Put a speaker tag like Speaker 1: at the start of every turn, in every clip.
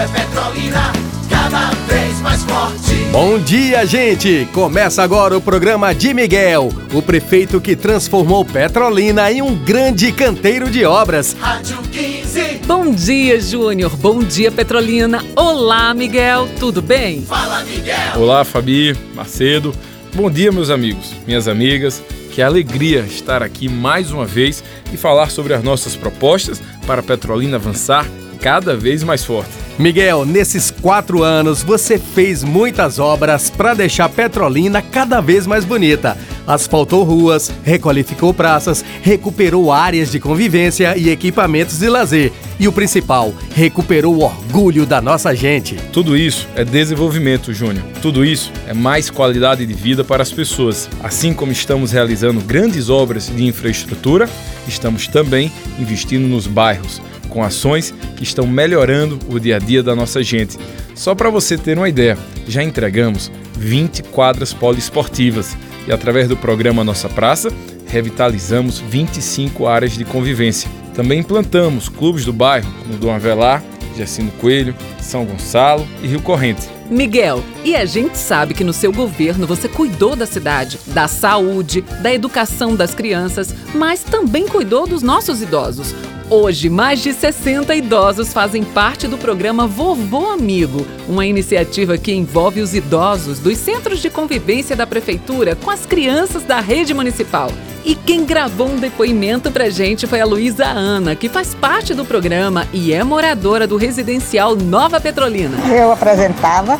Speaker 1: é Petrolina, cada vez mais forte.
Speaker 2: Bom dia, gente! Começa agora o programa de Miguel, o prefeito que transformou Petrolina em um grande canteiro de obras.
Speaker 1: Rádio 15.
Speaker 3: Bom dia, Júnior. Bom dia, Petrolina. Olá, Miguel. Tudo bem?
Speaker 1: Fala, Miguel.
Speaker 4: Olá, Fabi, Macedo. Bom dia, meus amigos, minhas amigas. Que alegria estar aqui mais uma vez e falar sobre as nossas propostas para a Petrolina avançar cada vez mais forte.
Speaker 2: Miguel, nesses quatro anos você fez muitas obras para deixar Petrolina cada vez mais bonita. Asfaltou ruas, requalificou praças, recuperou áreas de convivência e equipamentos de lazer. E o principal, recuperou o orgulho da nossa gente.
Speaker 4: Tudo isso é desenvolvimento, Júnior. Tudo isso é mais qualidade de vida para as pessoas. Assim como estamos realizando grandes obras de infraestrutura, estamos também investindo nos bairros com ações que estão melhorando o dia a dia da nossa gente. Só para você ter uma ideia, já entregamos 20 quadras poliesportivas e através do programa Nossa Praça, revitalizamos 25 áreas de convivência. Também implantamos clubes do bairro no Dom Avelar, Jacino Coelho, São Gonçalo e Rio Corrente.
Speaker 3: Miguel, e a gente sabe que no seu governo você cuidou da cidade, da saúde, da educação das crianças, mas também cuidou dos nossos idosos. Hoje, mais de 60 idosos fazem parte do programa Vovô Amigo, uma iniciativa que envolve os idosos dos centros de convivência da prefeitura com as crianças da rede municipal. E quem gravou um depoimento pra gente foi a Luísa Ana, que faz parte do programa e é moradora do residencial Nova Petrolina.
Speaker 5: Eu apresentava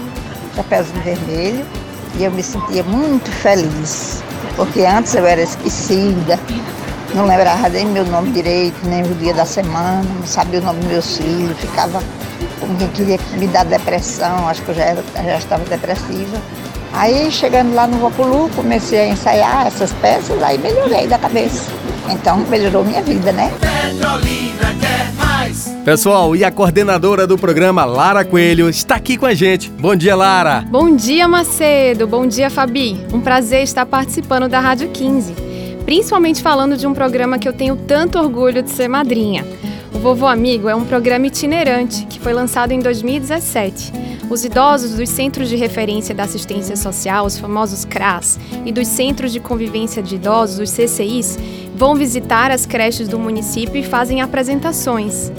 Speaker 5: Chapeuzinho Vermelho e eu me sentia muito feliz, porque antes eu era esquecida, não lembrava nem meu nome direito, nem o dia da semana, não sabia o nome dos meus filhos, ficava como quem queria me dar depressão, acho que eu já, era, já estava depressiva. Aí chegando lá no Vapulu, comecei a ensaiar essas peças, aí melhorei da cabeça. Então melhorou minha vida, né?
Speaker 1: Petrolina quer mais.
Speaker 2: Pessoal, e a coordenadora do programa, Lara Coelho, está aqui com a gente. Bom dia, Lara!
Speaker 6: Bom dia, Macedo. Bom dia, Fabi. Um prazer estar participando da Rádio 15 principalmente falando de um programa que eu tenho tanto orgulho de ser madrinha. Vovô Amigo é um programa itinerante que foi lançado em 2017. Os idosos dos Centros de Referência da Assistência Social, os famosos CRAS, e dos Centros de Convivência de Idosos, os CCIs, vão visitar as creches do município e fazem apresentações.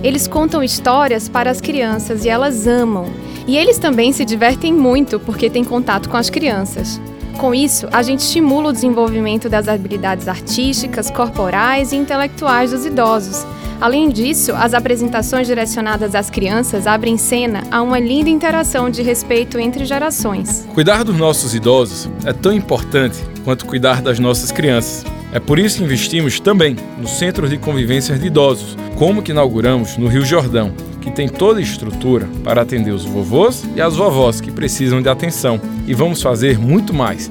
Speaker 6: Eles contam histórias para as crianças e elas amam. E eles também se divertem muito porque têm contato com as crianças. Com isso, a gente estimula o desenvolvimento das habilidades artísticas, corporais e intelectuais dos idosos. Além disso, as apresentações direcionadas às crianças abrem cena a uma linda interação de respeito entre gerações.
Speaker 4: Cuidar dos nossos idosos é tão importante quanto cuidar das nossas crianças. É por isso que investimos também nos centros de convivência de idosos, como que inauguramos no Rio Jordão, que tem toda a estrutura para atender os vovôs e as vovós que precisam de atenção. E vamos fazer muito mais.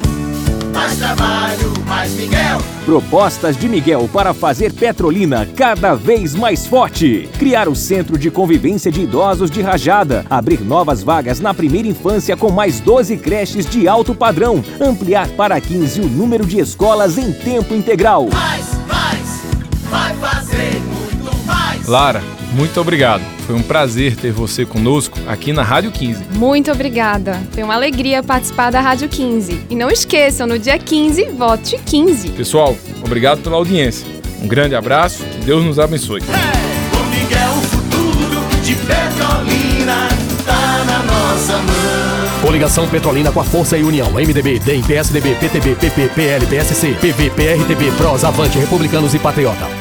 Speaker 1: Mais trabalho, mais Miguel.
Speaker 7: Propostas de Miguel para fazer Petrolina cada vez mais forte. Criar o Centro de Convivência de Idosos de Rajada. Abrir novas vagas na primeira infância com mais 12 creches de alto padrão. Ampliar para 15 o número de escolas em tempo integral.
Speaker 1: Mais, mais. Vai fazer muito mais.
Speaker 4: Lara, muito obrigado. Foi um prazer ter você conosco aqui na Rádio 15.
Speaker 6: Muito obrigada. Foi uma alegria participar da Rádio 15. E não esqueçam, no dia 15, vote 15.
Speaker 4: Pessoal, obrigado pela audiência. Um grande abraço, que Deus nos abençoe.
Speaker 1: Com Miguel, o futuro de Petrolina tá na nossa mão.
Speaker 2: Coligação Petrolina com a Força e União. MDB, DEM, PSDB, PTB, PP, PL, PSC, PV, PRTB, PROS, Avante, Republicanos e Patriota.